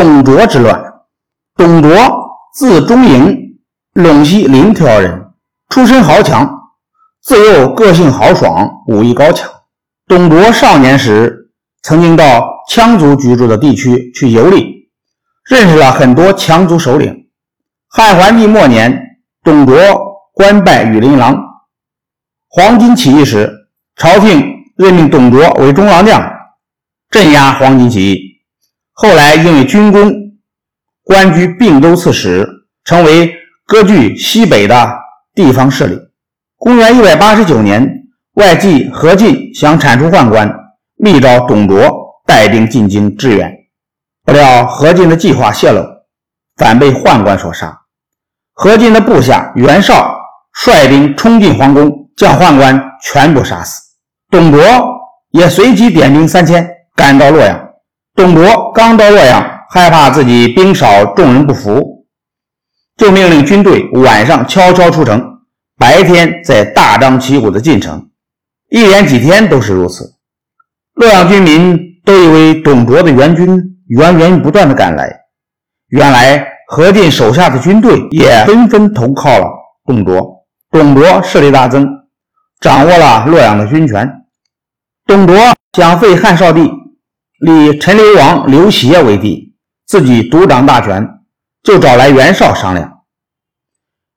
董卓之乱。董卓字中营，陇西临洮人，出身豪强，自幼个性豪爽，武艺高强。董卓少年时曾经到羌族居住的地区去游历，认识了很多羌族首领。汉桓帝末年，董卓官拜羽林郎。黄巾起义时，朝廷任命董卓为中郎将，镇压黄巾起义。后来因为军功，官居并州刺史，成为割据西北的地方势力。公元一百八十九年，外戚何进想铲除宦官，密召董卓带兵进京支援。不料何进的计划泄露，反被宦官所杀。何进的部下袁绍率兵冲进皇宫。将宦官全部杀死，董卓也随即点兵三千赶到洛阳。董卓刚到洛阳，害怕自己兵少众人不服，就命令军队晚上悄悄出城，白天再大张旗鼓的进城。一连几天都是如此。洛阳军民都以为董卓的援军源源不断的赶来，原来何进手下的军队也纷纷投靠了董卓。董卓势力大增。掌握了洛阳的军权，董卓想废汉少帝，立陈留王刘协为帝，自己独掌大权，就找来袁绍商量。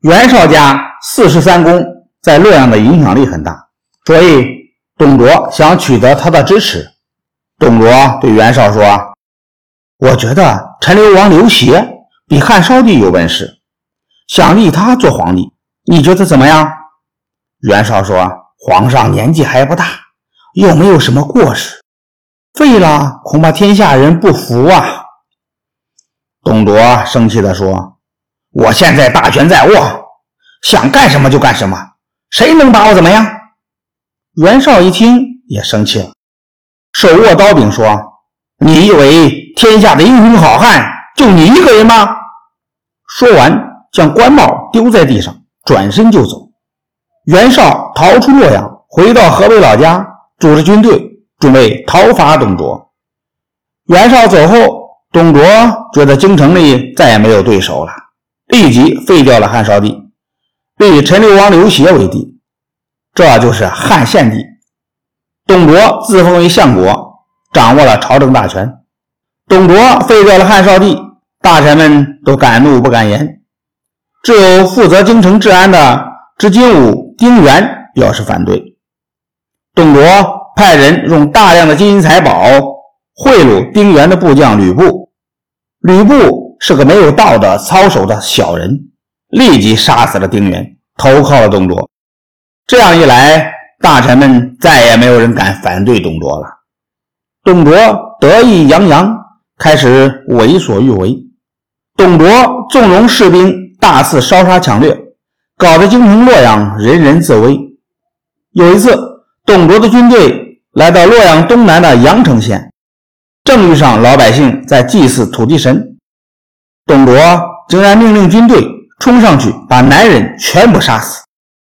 袁绍家四世三公在洛阳的影响力很大，所以董卓想取得他的支持。董卓对袁绍说：“我觉得陈留王刘协比汉少帝有本事，想立他做皇帝，你觉得怎么样？”袁绍说：“皇上年纪还不大，又没有什么过失，废了恐怕天下人不服啊。”董卓生气地说：“我现在大权在握，想干什么就干什么，谁能把我怎么样？”袁绍一听也生气了，手握刀柄说：“你以为天下的英雄好汉就你一个人吗？”说完，将官帽丢在地上，转身就走。袁绍逃出洛阳，回到河北老家，组织军队准备讨伐董卓。袁绍走后，董卓觉得京城里再也没有对手了，立即废掉了汉少帝，立陈留王刘协为帝，这就是汉献帝。董卓自封为相国，掌握了朝政大权。董卓废掉了汉少帝，大臣们都敢怒不敢言，只有负责京城治安的织金吾。丁原表示反对，董卓派人用大量的金银财宝贿赂丁原的部将吕布。吕布是个没有道德操守的小人，立即杀死了丁原，投靠了董卓。这样一来，大臣们再也没有人敢反对董卓了。董卓得意洋洋，开始为所欲为。董卓纵容士兵大肆烧杀抢掠。搞得京城洛阳人人自危。有一次，董卓的军队来到洛阳东南的阳城县，正遇上老百姓在祭祀土地神。董卓竟然命令军队冲上去，把男人全部杀死，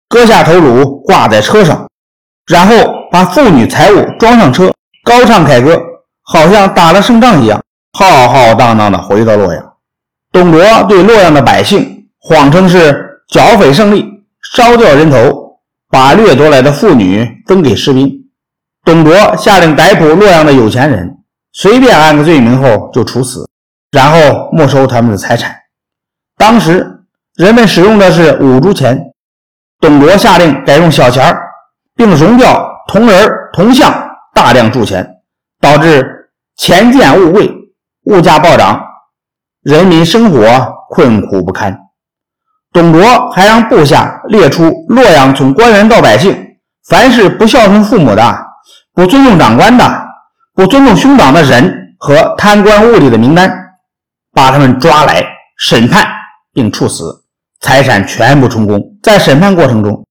割下头颅挂在车上，然后把妇女财物装上车，高唱凯歌，好像打了胜仗一样，浩浩荡荡地回到洛阳。董卓对洛阳的百姓谎称是。剿匪胜利，烧掉人头，把掠夺来的妇女分给士兵。董卓下令逮捕洛阳的有钱人，随便按个罪名后就处死，然后没收他们的财产。当时人们使用的是五铢钱，董卓下令改用小钱并熔掉铜人、铜像，大量铸钱，导致钱贱物贵，物价暴涨，人民生活困苦不堪。董卓还让部下列出洛阳从官员到百姓，凡是不孝顺父母的、不尊重长官的、不尊重兄长的人和贪官污吏的名单，把他们抓来审判并处死，财产全部充公。在审判过程中，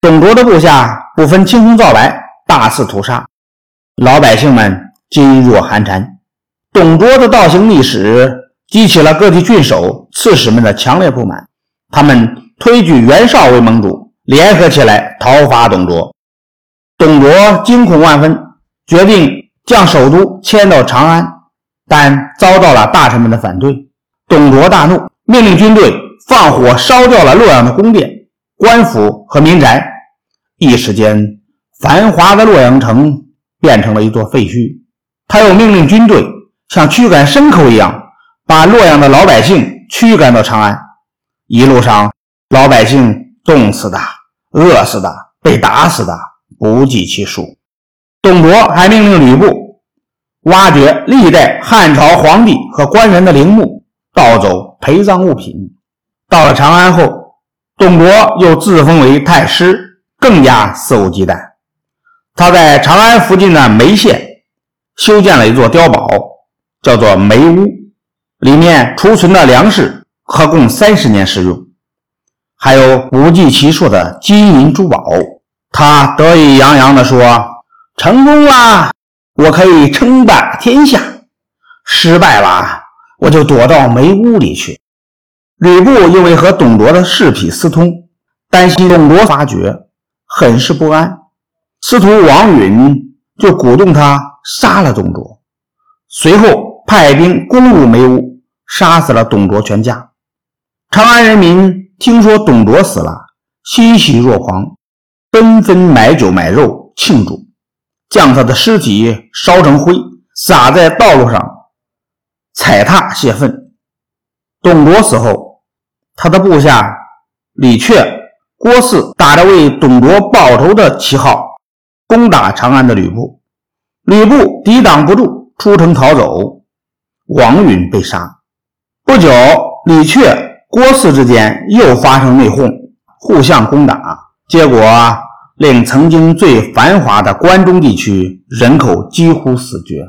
董卓的部下不分青红皂白，大肆屠杀，老百姓们噤若寒蝉。董卓的倒行逆施激起了各地郡守、刺史们的强烈不满。他们推举袁绍为盟主，联合起来讨伐董卓。董卓惊恐万分，决定将首都迁到长安。但遭到了大臣们的反对。董卓大怒，命令军队放火烧掉了洛阳的宫殿、官府和民宅，一时间，繁华的洛阳城变成了一座废墟。他又命令军队像驱赶牲口一样，把洛阳的老百姓驱赶到长安。一路上，老百姓冻死的、饿死的、被打死的不计其数。董卓还命令吕布挖掘历代汉朝皇帝和官员的陵墓。盗走陪葬物品，到了长安后，董卓又自封为太师，更加肆无忌惮。他在长安附近的眉县修建了一座碉堡，叫做眉屋，里面储存的粮食可供三十年使用，还有不计其数的金银珠宝。他得意洋洋地说：“成功了，我可以称霸天下；失败了。”我就躲到煤屋里去。吕布因为和董卓的侍婢私通，担心董卓发觉，很是不安。司徒王允就鼓动他杀了董卓，随后派兵攻入煤屋，杀死了董卓全家。长安人民听说董卓死了，欣喜若狂，纷纷买酒买肉庆祝，将他的尸体烧成灰，撒在道路上。踩踏泄愤。董卓死后，他的部下李榷、郭汜打着为董卓报仇的旗号，攻打长安的吕布。吕布抵挡不住，出城逃走。王允被杀。不久，李榷、郭汜之间又发生内讧，互相攻打，结果令曾经最繁华的关中地区人口几乎死绝。